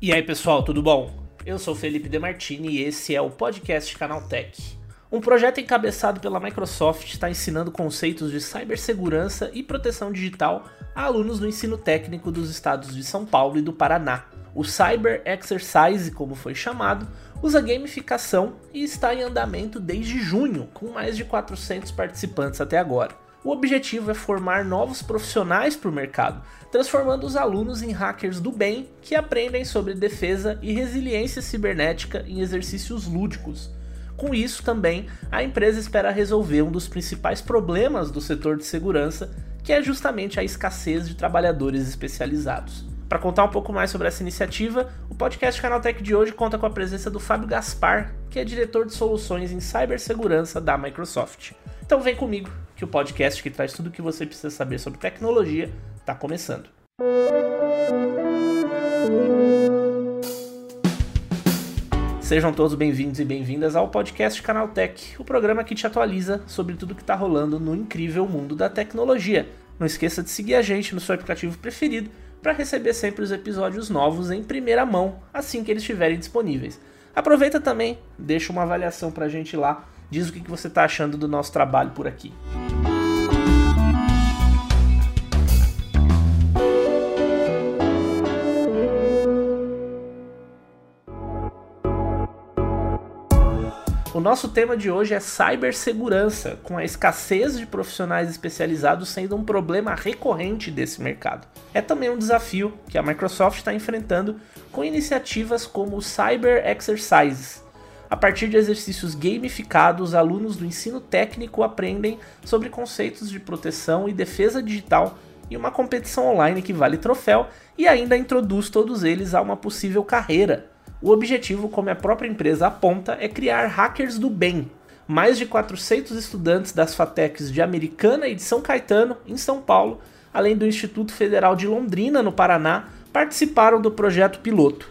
E aí pessoal, tudo bom? Eu sou Felipe Demartini e esse é o podcast Canaltech. Um projeto encabeçado pela Microsoft está ensinando conceitos de cibersegurança e proteção digital a alunos do ensino técnico dos estados de São Paulo e do Paraná. O Cyber Exercise, como foi chamado, usa gamificação e está em andamento desde junho, com mais de 400 participantes até agora. O objetivo é formar novos profissionais para o mercado, transformando os alunos em hackers do bem que aprendem sobre defesa e resiliência cibernética em exercícios lúdicos. Com isso, também, a empresa espera resolver um dos principais problemas do setor de segurança, que é justamente a escassez de trabalhadores especializados. Para contar um pouco mais sobre essa iniciativa, o podcast Canaltech de hoje conta com a presença do Fábio Gaspar, que é diretor de soluções em cibersegurança da Microsoft. Então vem comigo, que o podcast que traz tudo o que você precisa saber sobre tecnologia está começando. Sejam todos bem-vindos e bem-vindas ao podcast Canaltech, o programa que te atualiza sobre tudo que está rolando no incrível mundo da tecnologia. Não esqueça de seguir a gente no seu aplicativo preferido para receber sempre os episódios novos em primeira mão assim que eles estiverem disponíveis. Aproveita também, deixa uma avaliação para a gente lá, diz o que você está achando do nosso trabalho por aqui. O nosso tema de hoje é cibersegurança, com a escassez de profissionais especializados sendo um problema recorrente desse mercado. É também um desafio que a Microsoft está enfrentando com iniciativas como o Cyber Exercises. A partir de exercícios gamificados, alunos do ensino técnico aprendem sobre conceitos de proteção e defesa digital em uma competição online que vale troféu e ainda introduz todos eles a uma possível carreira o objetivo, como a própria empresa aponta, é criar hackers do bem. Mais de 400 estudantes das FATECs de Americana e de São Caetano, em São Paulo, além do Instituto Federal de Londrina, no Paraná, participaram do projeto piloto.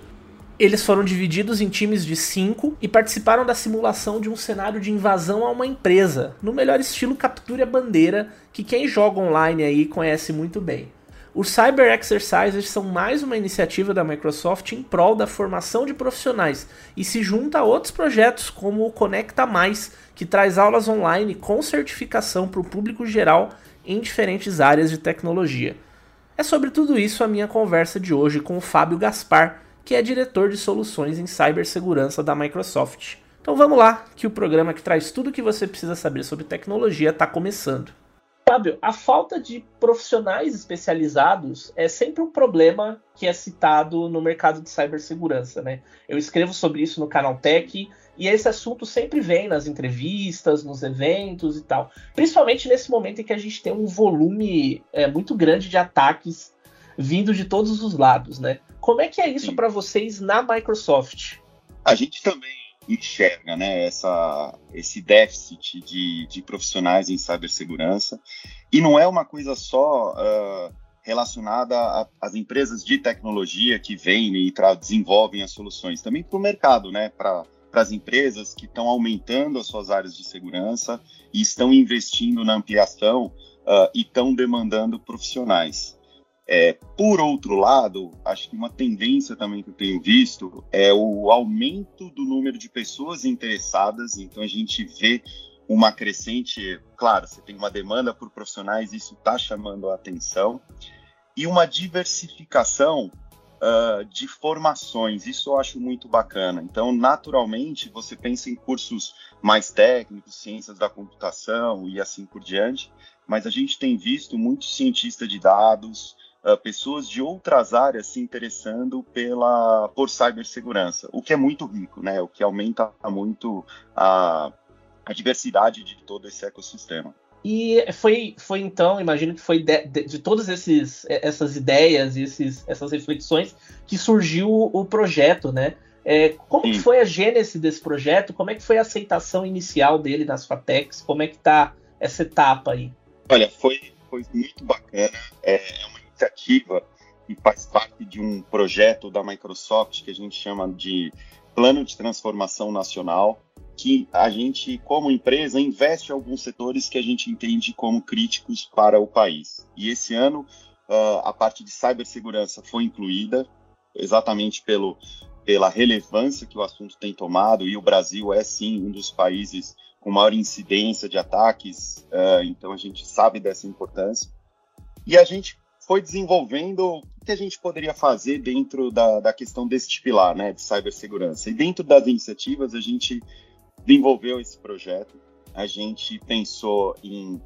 Eles foram divididos em times de cinco e participaram da simulação de um cenário de invasão a uma empresa, no melhor estilo captura bandeira que quem joga online aí conhece muito bem. Os Cyber Exercises são mais uma iniciativa da Microsoft em prol da formação de profissionais e se junta a outros projetos como o Conecta Mais, que traz aulas online com certificação para o público geral em diferentes áreas de tecnologia. É sobre tudo isso a minha conversa de hoje com o Fábio Gaspar, que é diretor de soluções em cibersegurança da Microsoft. Então vamos lá, que o programa que traz tudo o que você precisa saber sobre tecnologia está começando. Fábio, a falta de profissionais especializados é sempre um problema que é citado no mercado de cibersegurança, né? Eu escrevo sobre isso no canal Tech e esse assunto sempre vem nas entrevistas, nos eventos e tal. Principalmente nesse momento em que a gente tem um volume é, muito grande de ataques vindo de todos os lados, né? Como é que é isso para vocês na Microsoft? A gente também enxerga né, essa, esse déficit de, de profissionais em cibersegurança. E não é uma coisa só uh, relacionada às empresas de tecnologia que vêm e desenvolvem as soluções, também para o mercado, né, para as empresas que estão aumentando as suas áreas de segurança e estão investindo na ampliação uh, e estão demandando profissionais. É, por outro lado, acho que uma tendência também que eu tenho visto é o aumento do número de pessoas interessadas. Então a gente vê uma crescente, claro, você tem uma demanda por profissionais, isso está chamando a atenção, e uma diversificação uh, de formações, isso eu acho muito bacana. Então, naturalmente, você pensa em cursos mais técnicos, ciências da computação e assim por diante, mas a gente tem visto muitos cientistas de dados, uh, pessoas de outras áreas se interessando pela por cibersegurança, o que é muito rico, né? O que aumenta muito a, a diversidade de todo esse ecossistema. E foi, foi então, imagino que foi de, de, de todas esses, essas ideias e esses, essas reflexões que surgiu o projeto, né? É, como que foi a gênese desse projeto? Como é que foi a aceitação inicial dele nas FATECs? Como é que tá essa etapa aí? Olha, foi, foi muito bacana. É, é uma iniciativa e faz parte de um projeto da Microsoft que a gente chama de Plano de Transformação Nacional, que a gente, como empresa, investe em alguns setores que a gente entende como críticos para o país. E esse ano, uh, a parte de cibersegurança foi incluída, exatamente pelo, pela relevância que o assunto tem tomado, e o Brasil é sim um dos países com maior incidência de ataques, uh, então a gente sabe dessa importância. E a gente foi desenvolvendo o que a gente poderia fazer dentro da, da questão deste pilar, né, de cibersegurança. E dentro das iniciativas, a gente desenvolveu esse projeto, a gente pensou em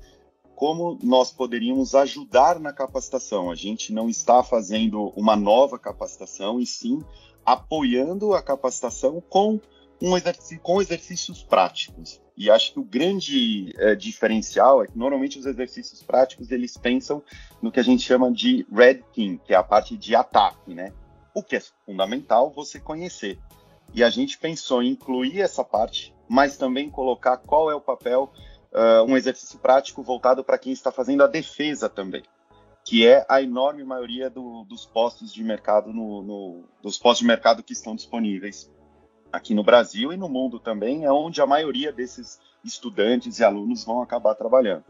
como nós poderíamos ajudar na capacitação. A gente não está fazendo uma nova capacitação, e sim apoiando a capacitação com, um exercício, com exercícios práticos. E acho que o grande é, diferencial é que normalmente os exercícios práticos eles pensam no que a gente chama de red team, que é a parte de ataque, né? O que é fundamental você conhecer. E a gente pensou em incluir essa parte, mas também colocar qual é o papel, uh, um exercício prático voltado para quem está fazendo a defesa também, que é a enorme maioria do, dos postos de mercado no, no, dos postos de mercado que estão disponíveis aqui no Brasil e no mundo também, é onde a maioria desses estudantes e alunos vão acabar trabalhando.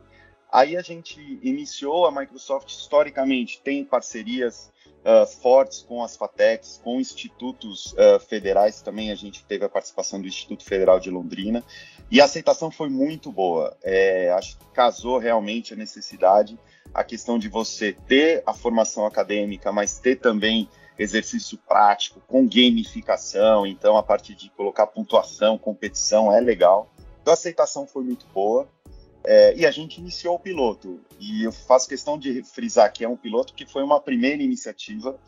Aí a gente iniciou, a Microsoft historicamente tem parcerias uh, fortes com as FATECs, com institutos uh, federais também, a gente teve a participação do Instituto Federal de Londrina, e a aceitação foi muito boa. É, acho que casou realmente a necessidade, a questão de você ter a formação acadêmica, mas ter também exercício prático, com gamificação, então a partir de colocar pontuação, competição é legal. Então a aceitação foi muito boa. É, e a gente iniciou o piloto. E eu faço questão de frisar que é um piloto que foi uma primeira iniciativa.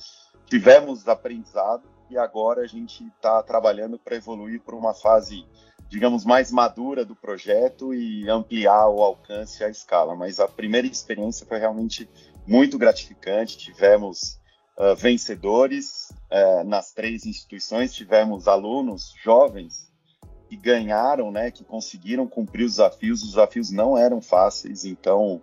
Tivemos aprendizado e agora a gente está trabalhando para evoluir para uma fase, digamos, mais madura do projeto e ampliar o alcance e a escala. Mas a primeira experiência foi realmente muito gratificante. Tivemos uh, vencedores uh, nas três instituições, tivemos alunos jovens que ganharam, né, que conseguiram cumprir os desafios. Os desafios não eram fáceis, então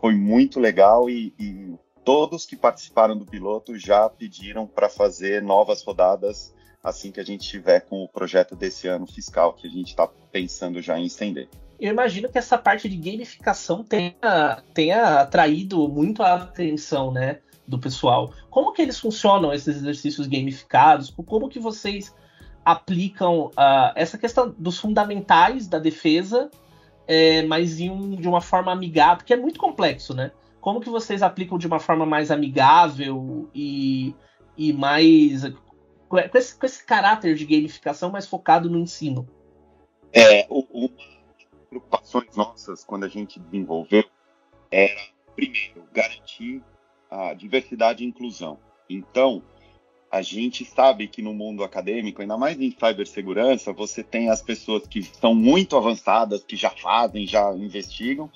foi muito legal e, e todos que participaram do piloto já pediram para fazer novas rodadas assim que a gente tiver com o projeto desse ano fiscal que a gente está pensando já em estender. Eu imagino que essa parte de gamificação tenha, tenha atraído muito a atenção, né, do pessoal. Como que eles funcionam esses exercícios gamificados? Como que vocês aplicam uh, essa questão dos fundamentais da defesa, é, mas um, de uma forma amigável, porque é muito complexo, né? Como que vocês aplicam de uma forma mais amigável e, e mais com esse, com esse caráter de gamificação mais focado no ensino? É, uma das preocupações nossas quando a gente desenvolveu era, primeiro, garantir a diversidade e inclusão. Então, a gente sabe que no mundo acadêmico, ainda mais em cibersegurança, você tem as pessoas que são muito avançadas, que já fazem, já investigam,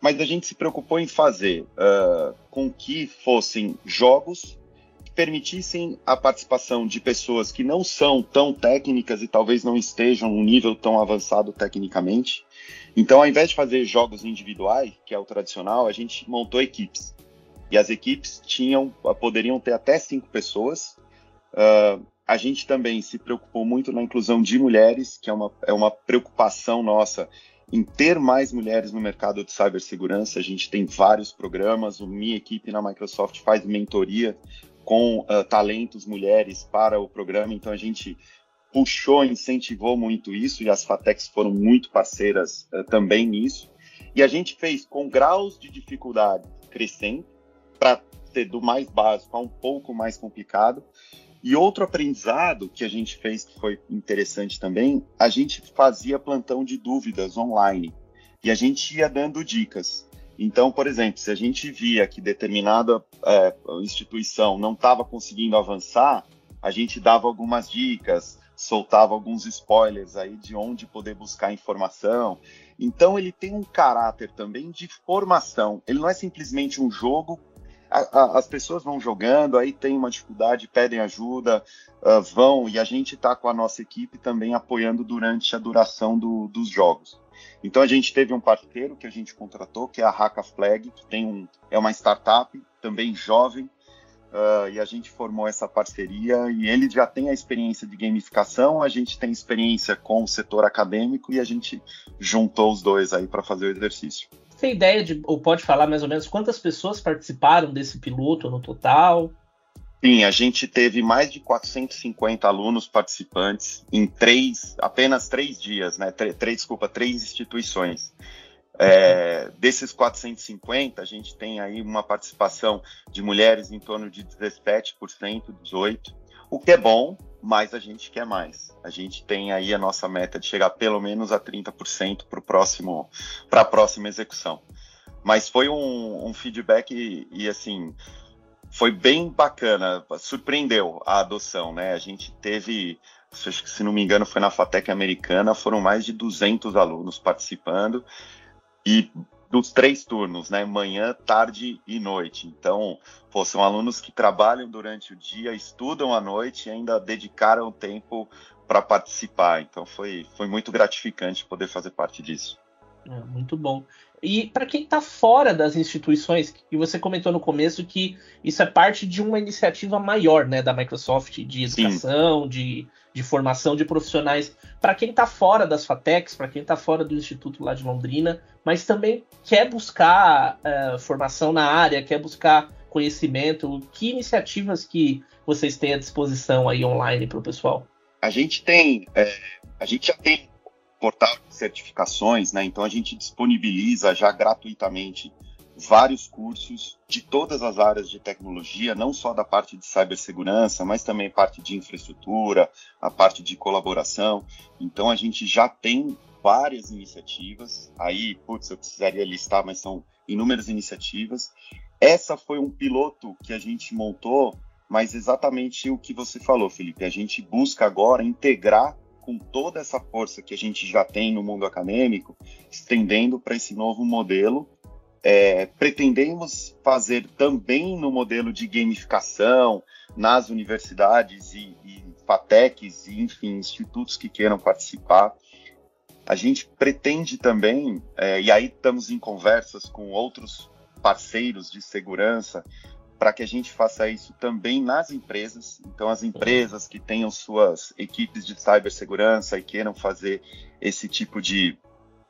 mas a gente se preocupou em fazer uh, com que fossem jogos que permitissem a participação de pessoas que não são tão técnicas e talvez não estejam num nível tão avançado tecnicamente. Então, ao invés de fazer jogos individuais, que é o tradicional, a gente montou equipes. E as equipes tinham, poderiam ter até cinco pessoas, Uh, a gente também se preocupou muito na inclusão de mulheres, que é uma, é uma preocupação nossa em ter mais mulheres no mercado de cibersegurança. A gente tem vários programas, a minha equipe na Microsoft faz mentoria com uh, talentos mulheres para o programa, então a gente puxou, incentivou muito isso e as FATECs foram muito parceiras uh, também nisso. E a gente fez com graus de dificuldade crescente, para ser do mais básico a um pouco mais complicado, e outro aprendizado que a gente fez que foi interessante também, a gente fazia plantão de dúvidas online e a gente ia dando dicas. Então, por exemplo, se a gente via que determinada é, instituição não estava conseguindo avançar, a gente dava algumas dicas, soltava alguns spoilers aí de onde poder buscar informação. Então, ele tem um caráter também de formação. Ele não é simplesmente um jogo a, a, as pessoas vão jogando, aí tem uma dificuldade, pedem ajuda, uh, vão, e a gente está com a nossa equipe também apoiando durante a duração do, dos jogos. Então a gente teve um parceiro que a gente contratou, que é a Haka Flag, que tem um, é uma startup também jovem, uh, e a gente formou essa parceria. E ele já tem a experiência de gamificação, a gente tem experiência com o setor acadêmico e a gente juntou os dois aí para fazer o exercício. Tem ideia de, ou pode falar mais ou menos quantas pessoas participaram desse piloto no total? Sim, a gente teve mais de 450 alunos participantes em três, apenas três dias, né? Três, desculpa, três instituições. É, desses 450, a gente tem aí uma participação de mulheres em torno de 17%, 18%, o que é bom, mas a gente quer mais. A gente tem aí a nossa meta de chegar pelo menos a 30% para próximo, a próxima execução. Mas foi um, um feedback e, e assim foi bem bacana, surpreendeu a adoção, né? A gente teve, se não me engano, foi na FATEC americana, foram mais de 200 alunos participando e dos três turnos, né? Manhã, tarde e noite. Então, pô, são alunos que trabalham durante o dia, estudam à noite e ainda dedicaram tempo para participar. Então, foi, foi muito gratificante poder fazer parte disso. É, muito bom. E para quem está fora das instituições, e você comentou no começo que isso é parte de uma iniciativa maior né, da Microsoft de educação, de, de formação de profissionais. Para quem está fora das FATECs, para quem está fora do Instituto lá de Londrina, mas também quer buscar uh, formação na área, quer buscar conhecimento, que iniciativas que vocês têm à disposição aí online para o pessoal? A gente tem, é, a gente já tem portal de certificações, né? Então a gente disponibiliza já gratuitamente vários cursos de todas as áreas de tecnologia, não só da parte de cibersegurança, mas também parte de infraestrutura, a parte de colaboração. Então a gente já tem várias iniciativas. Aí, putz, eu precisaria listar, mas são inúmeras iniciativas. Essa foi um piloto que a gente montou, mas exatamente o que você falou, Felipe. A gente busca agora integrar com toda essa força que a gente já tem no mundo acadêmico, estendendo para esse novo modelo. É, pretendemos fazer também no modelo de gamificação nas universidades e, e FATECs e, enfim, institutos que queiram participar. A gente pretende também, é, e aí estamos em conversas com outros parceiros de segurança, para que a gente faça isso também nas empresas. Então, as empresas que tenham suas equipes de cibersegurança e queiram fazer esse tipo de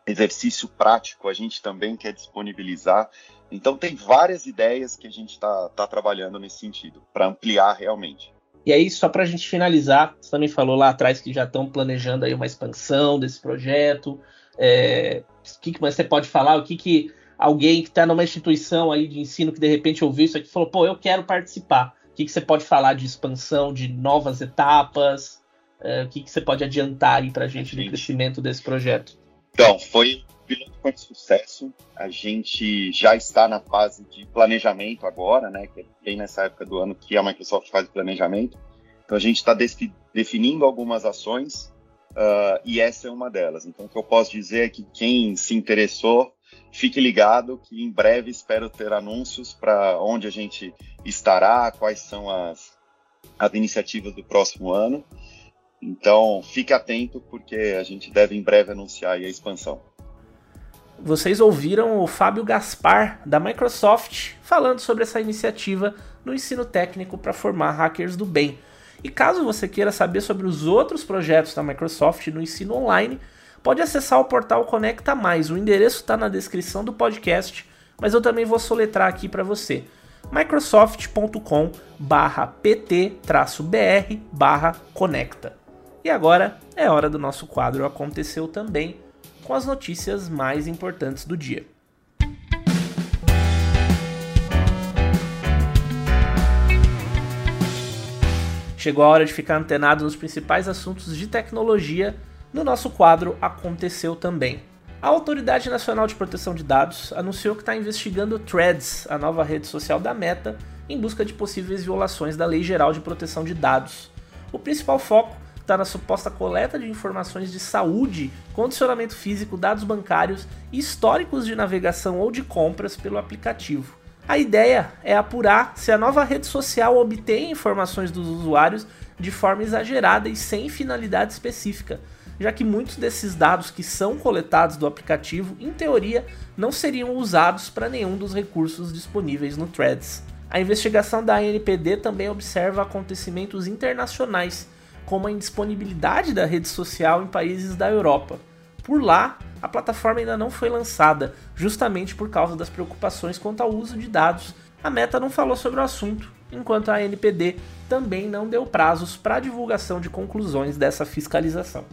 exercício prático, a gente também quer disponibilizar. Então, tem várias ideias que a gente está tá trabalhando nesse sentido, para ampliar realmente. E aí, só para a gente finalizar, você também falou lá atrás que já estão planejando aí uma expansão desse projeto. É, o que, que você pode falar? O que, que alguém que está numa instituição aí de ensino que de repente ouviu isso aqui e falou, pô, eu quero participar. O que, que você pode falar de expansão, de novas etapas? Uh, o que, que você pode adiantar aí para a gente no crescimento desse projeto? Então, foi um piloto com sucesso. A gente já está na fase de planejamento agora, né? Que é bem nessa época do ano que a Microsoft faz o planejamento. Então, a gente está definindo algumas ações uh, e essa é uma delas. Então, o que eu posso dizer é que quem se interessou fique ligado que em breve espero ter anúncios para onde a gente estará, quais são as, as iniciativas do próximo ano. Então, fique atento porque a gente deve em breve anunciar a expansão. Vocês ouviram o Fábio Gaspar da Microsoft falando sobre essa iniciativa no ensino técnico para formar hackers do bem. E caso você queira saber sobre os outros projetos da Microsoft no ensino online, pode acessar o portal Conecta Mais. O endereço está na descrição do podcast, mas eu também vou soletrar aqui para você. microsoft.com pt-br conecta. E agora é hora do nosso quadro Aconteceu Também, com as notícias mais importantes do dia. Chegou a hora de ficar antenado nos principais assuntos de tecnologia no nosso quadro Aconteceu Também. A Autoridade Nacional de Proteção de Dados anunciou que está investigando Threads, a nova rede social da Meta, em busca de possíveis violações da Lei Geral de Proteção de Dados. O principal foco está na suposta coleta de informações de saúde, condicionamento físico, dados bancários e históricos de navegação ou de compras pelo aplicativo. A ideia é apurar se a nova rede social obtém informações dos usuários de forma exagerada e sem finalidade específica, já que muitos desses dados que são coletados do aplicativo, em teoria, não seriam usados para nenhum dos recursos disponíveis no Threads. A investigação da ANPD também observa acontecimentos internacionais, como a indisponibilidade da rede social em países da Europa. Por lá, a plataforma ainda não foi lançada, justamente por causa das preocupações quanto ao uso de dados. A Meta não falou sobre o assunto, enquanto a ANPD também não deu prazos para divulgação de conclusões dessa fiscalização.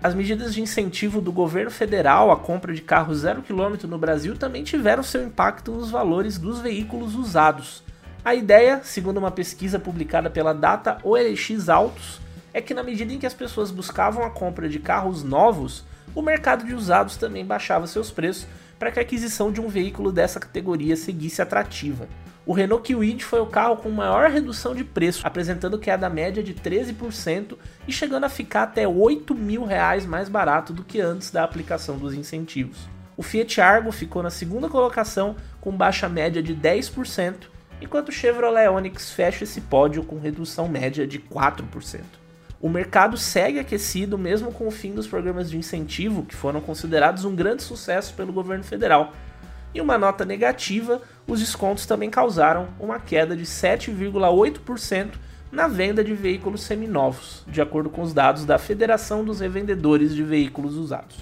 As medidas de incentivo do governo federal à compra de carros zero quilômetro no Brasil também tiveram seu impacto nos valores dos veículos usados. A ideia, segundo uma pesquisa publicada pela Data OLX Autos, é que na medida em que as pessoas buscavam a compra de carros novos, o mercado de usados também baixava seus preços para que a aquisição de um veículo dessa categoria seguisse atrativa. O Renault Kwid foi o carro com maior redução de preço, apresentando queda média de 13% e chegando a ficar até 8 mil reais mais barato do que antes da aplicação dos incentivos. O Fiat Argo ficou na segunda colocação com baixa média de 10%, enquanto o Chevrolet Onix fecha esse pódio com redução média de 4%. O mercado segue aquecido mesmo com o fim dos programas de incentivo, que foram considerados um grande sucesso pelo governo federal, em uma nota negativa, os descontos também causaram uma queda de 7,8% na venda de veículos seminovos, de acordo com os dados da Federação dos Revendedores de Veículos Usados.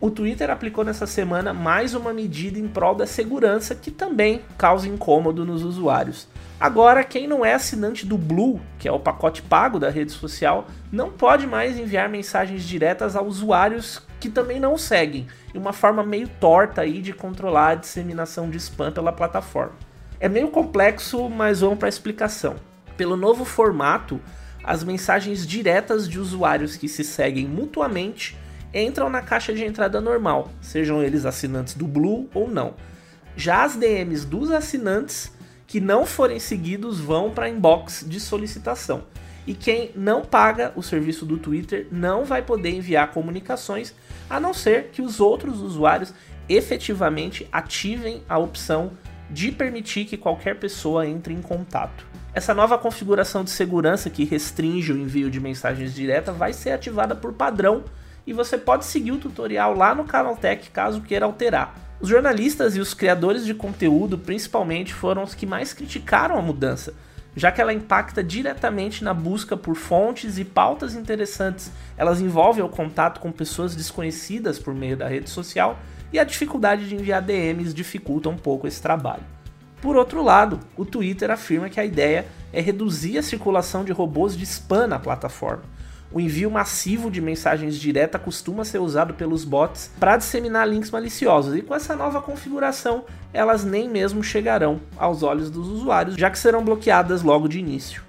O Twitter aplicou nessa semana mais uma medida em prol da segurança que também causa incômodo nos usuários. Agora, quem não é assinante do Blue, que é o pacote pago da rede social, não pode mais enviar mensagens diretas a usuários que também não seguem, e uma forma meio torta aí de controlar a disseminação de spam pela plataforma. É meio complexo, mas vamos para a explicação. Pelo novo formato, as mensagens diretas de usuários que se seguem mutuamente entram na caixa de entrada normal, sejam eles assinantes do Blue ou não. Já as DMs dos assinantes que não forem seguidos vão para inbox de solicitação. E quem não paga o serviço do Twitter não vai poder enviar comunicações, a não ser que os outros usuários efetivamente ativem a opção de permitir que qualquer pessoa entre em contato. Essa nova configuração de segurança que restringe o envio de mensagens diretas vai ser ativada por padrão e você pode seguir o tutorial lá no Canaltech caso queira alterar. Os jornalistas e os criadores de conteúdo, principalmente, foram os que mais criticaram a mudança, já que ela impacta diretamente na busca por fontes e pautas interessantes. Elas envolvem o contato com pessoas desconhecidas por meio da rede social e a dificuldade de enviar DMs dificulta um pouco esse trabalho. Por outro lado, o Twitter afirma que a ideia é reduzir a circulação de robôs de spam na plataforma o envio massivo de mensagens diretas costuma ser usado pelos bots para disseminar links maliciosos, e com essa nova configuração, elas nem mesmo chegarão aos olhos dos usuários, já que serão bloqueadas logo de início.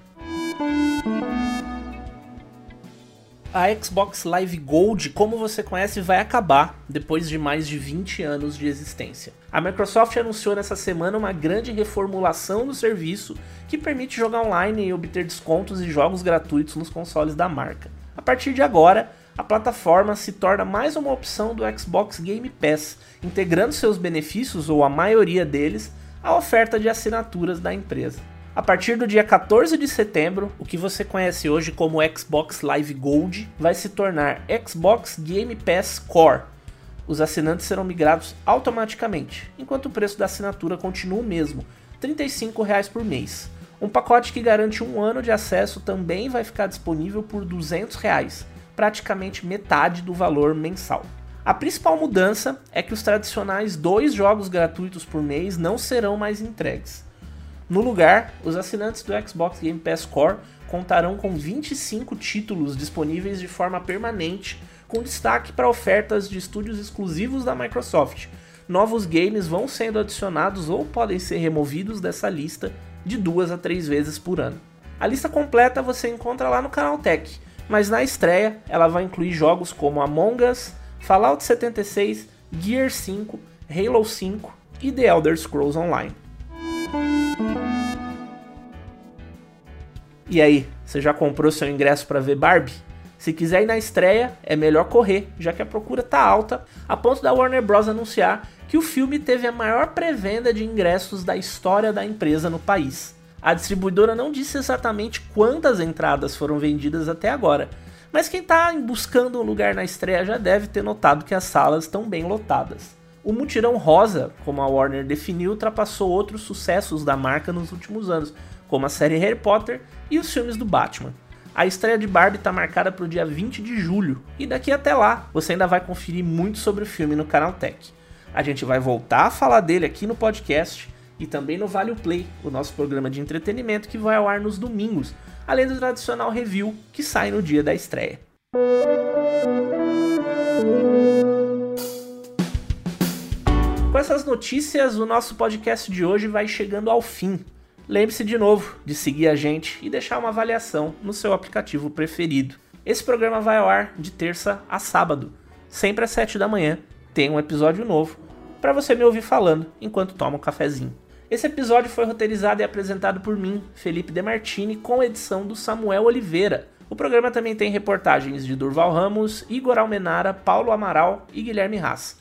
A Xbox Live Gold, como você conhece, vai acabar depois de mais de 20 anos de existência. A Microsoft anunciou nessa semana uma grande reformulação do serviço que permite jogar online e obter descontos e jogos gratuitos nos consoles da marca. A partir de agora, a plataforma se torna mais uma opção do Xbox Game Pass, integrando seus benefícios, ou a maioria deles, à oferta de assinaturas da empresa. A partir do dia 14 de setembro, o que você conhece hoje como Xbox Live Gold vai se tornar Xbox Game Pass Core. Os assinantes serão migrados automaticamente, enquanto o preço da assinatura continua o mesmo, R$ 35 por mês. Um pacote que garante um ano de acesso também vai ficar disponível por 200 reais, praticamente metade do valor mensal. A principal mudança é que os tradicionais dois jogos gratuitos por mês não serão mais entregues. No lugar, os assinantes do Xbox Game Pass Core contarão com 25 títulos disponíveis de forma permanente, com destaque para ofertas de estúdios exclusivos da Microsoft. Novos games vão sendo adicionados ou podem ser removidos dessa lista de duas a três vezes por ano. A lista completa você encontra lá no canal Tech, mas na estreia ela vai incluir jogos como Among Us, Fallout 76, Gear 5, Halo 5 e The Elder Scrolls Online. E aí, você já comprou seu ingresso para ver Barbie? Se quiser ir na estreia, é melhor correr, já que a procura tá alta, a ponto da Warner Bros anunciar que o filme teve a maior pré-venda de ingressos da história da empresa no país. A distribuidora não disse exatamente quantas entradas foram vendidas até agora, Mas quem está buscando um lugar na estreia já deve ter notado que as salas estão bem lotadas. O mutirão rosa, como a Warner definiu, ultrapassou outros sucessos da marca nos últimos anos, como a série Harry Potter e os filmes do Batman. A estreia de Barbie está marcada para o dia 20 de julho, e daqui até lá você ainda vai conferir muito sobre o filme no Canal Tech. A gente vai voltar a falar dele aqui no podcast e também no Vale Play, o nosso programa de entretenimento que vai ao ar nos domingos, além do tradicional review que sai no dia da estreia. Com essas notícias, o nosso podcast de hoje vai chegando ao fim. Lembre-se de novo de seguir a gente e deixar uma avaliação no seu aplicativo preferido. Esse programa vai ao ar de terça a sábado, sempre às 7 da manhã. Tem um episódio novo para você me ouvir falando enquanto toma um cafezinho. Esse episódio foi roteirizado e apresentado por mim, Felipe Demartini, com edição do Samuel Oliveira. O programa também tem reportagens de Durval Ramos, Igor Almenara, Paulo Amaral e Guilherme Haas.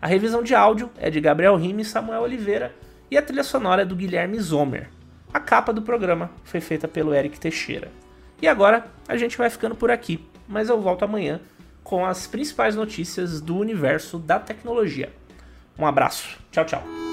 A revisão de áudio é de Gabriel Rime e Samuel Oliveira e a trilha sonora é do Guilherme Zomer. A capa do programa foi feita pelo Eric Teixeira. E agora a gente vai ficando por aqui, mas eu volto amanhã com as principais notícias do universo da tecnologia. Um abraço, tchau, tchau.